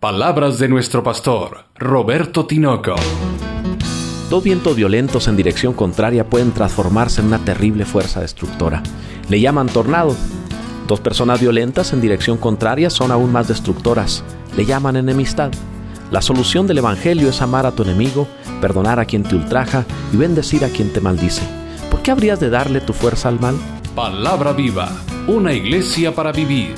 Palabras de nuestro pastor, Roberto Tinoco. Dos vientos violentos en dirección contraria pueden transformarse en una terrible fuerza destructora. Le llaman tornado. Dos personas violentas en dirección contraria son aún más destructoras. Le llaman enemistad. La solución del Evangelio es amar a tu enemigo, perdonar a quien te ultraja y bendecir a quien te maldice. ¿Por qué habrías de darle tu fuerza al mal? Palabra viva, una iglesia para vivir.